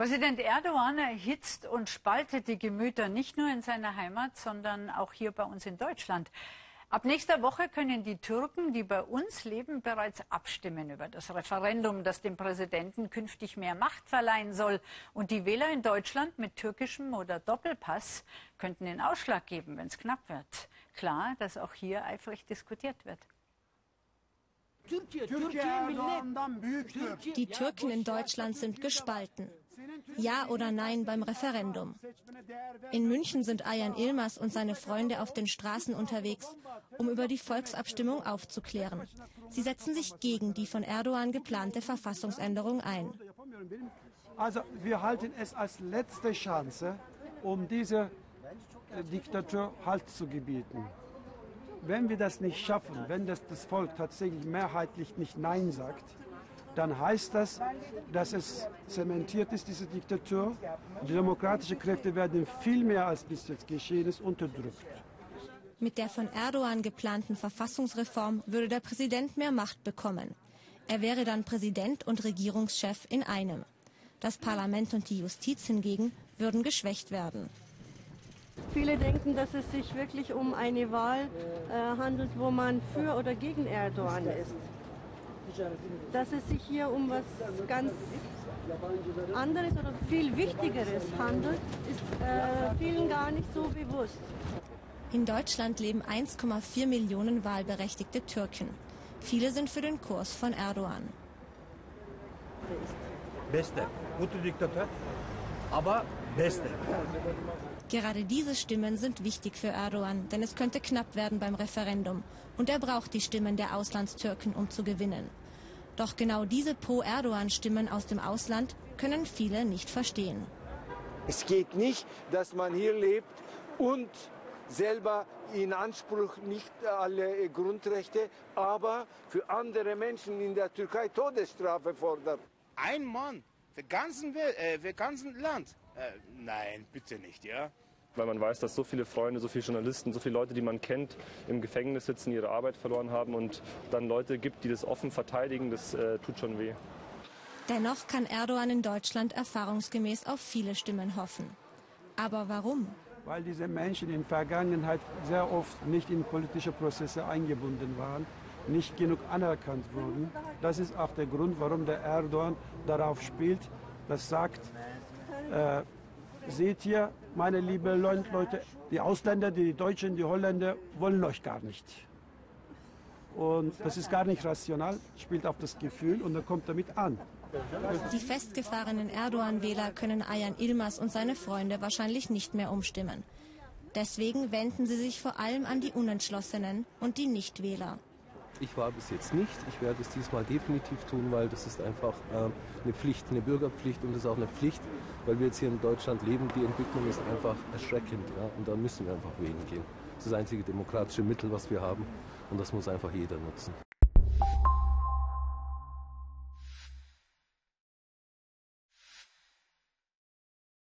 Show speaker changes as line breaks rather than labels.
Präsident Erdogan erhitzt und spaltet die Gemüter nicht nur in seiner Heimat, sondern auch hier bei uns in Deutschland. Ab nächster Woche können die Türken, die bei uns leben, bereits abstimmen über das Referendum, das dem Präsidenten künftig mehr Macht verleihen soll. Und die Wähler in Deutschland mit türkischem oder Doppelpass könnten den Ausschlag geben, wenn es knapp wird. Klar, dass auch hier eifrig diskutiert wird.
Die Türken in Deutschland sind gespalten. Ja oder nein beim Referendum. In München sind Ayan Ilmaz und seine Freunde auf den Straßen unterwegs, um über die Volksabstimmung aufzuklären. Sie setzen sich gegen die von Erdogan geplante Verfassungsänderung ein.
Also wir halten es als letzte Chance, um diese äh, Diktatur Halt zu gebieten. Wenn wir das nicht schaffen, wenn das, das Volk tatsächlich mehrheitlich nicht Nein sagt, dann heißt das, dass es zementiert ist, diese Diktatur. Die demokratischen Kräfte werden viel mehr als bis jetzt geschehen ist unterdrückt.
Mit der von Erdogan geplanten Verfassungsreform würde der Präsident mehr Macht bekommen. Er wäre dann Präsident und Regierungschef in einem. Das Parlament und die Justiz hingegen würden geschwächt werden.
Viele denken, dass es sich wirklich um eine Wahl äh, handelt, wo man für oder gegen Erdogan ist. Dass es sich hier um was ganz anderes oder viel Wichtigeres handelt, ist äh, vielen gar nicht so bewusst.
In Deutschland leben 1,4 Millionen wahlberechtigte Türken. Viele sind für den Kurs von Erdogan.
Beste, gute Diktatur, aber beste.
Gerade diese Stimmen sind wichtig für Erdogan, denn es könnte knapp werden beim Referendum. Und er braucht die Stimmen der Auslandstürken, um zu gewinnen. Doch genau diese Pro-Erdogan-Stimmen aus dem Ausland können viele nicht verstehen.
Es geht nicht, dass man hier lebt und selber in Anspruch nicht alle Grundrechte, aber für andere Menschen in der Türkei Todesstrafe fordert.
Ein Mann für ganzen, Welt, äh, für ganzen Land. Äh, nein, bitte nicht, ja.
Weil man weiß, dass so viele Freunde, so viele Journalisten, so viele Leute, die man kennt, im Gefängnis sitzen, ihre Arbeit verloren haben und dann Leute gibt, die das offen verteidigen, das äh, tut schon weh.
Dennoch kann Erdogan in Deutschland erfahrungsgemäß auf viele Stimmen hoffen. Aber warum?
Weil diese Menschen in der Vergangenheit sehr oft nicht in politische Prozesse eingebunden waren, nicht genug anerkannt wurden. Das ist auch der Grund, warum der Erdogan darauf spielt, das sagt, äh, seht ihr, meine lieben Leute, die Ausländer, die Deutschen, die Holländer wollen euch gar nicht. Und das ist gar nicht rational, spielt auf das Gefühl und dann kommt damit an.
Die festgefahrenen Erdogan-Wähler können Ayan Ilmaz und seine Freunde wahrscheinlich nicht mehr umstimmen. Deswegen wenden sie sich vor allem an die Unentschlossenen und die Nichtwähler.
Ich war bis jetzt nicht. Ich werde es diesmal definitiv tun, weil das ist einfach äh, eine Pflicht, eine Bürgerpflicht und es ist auch eine Pflicht, weil wir jetzt hier in Deutschland leben. Die Entwicklung ist einfach erschreckend ja? und da müssen wir einfach wählen gehen. Das ist das einzige demokratische Mittel, was wir haben und das muss einfach jeder nutzen.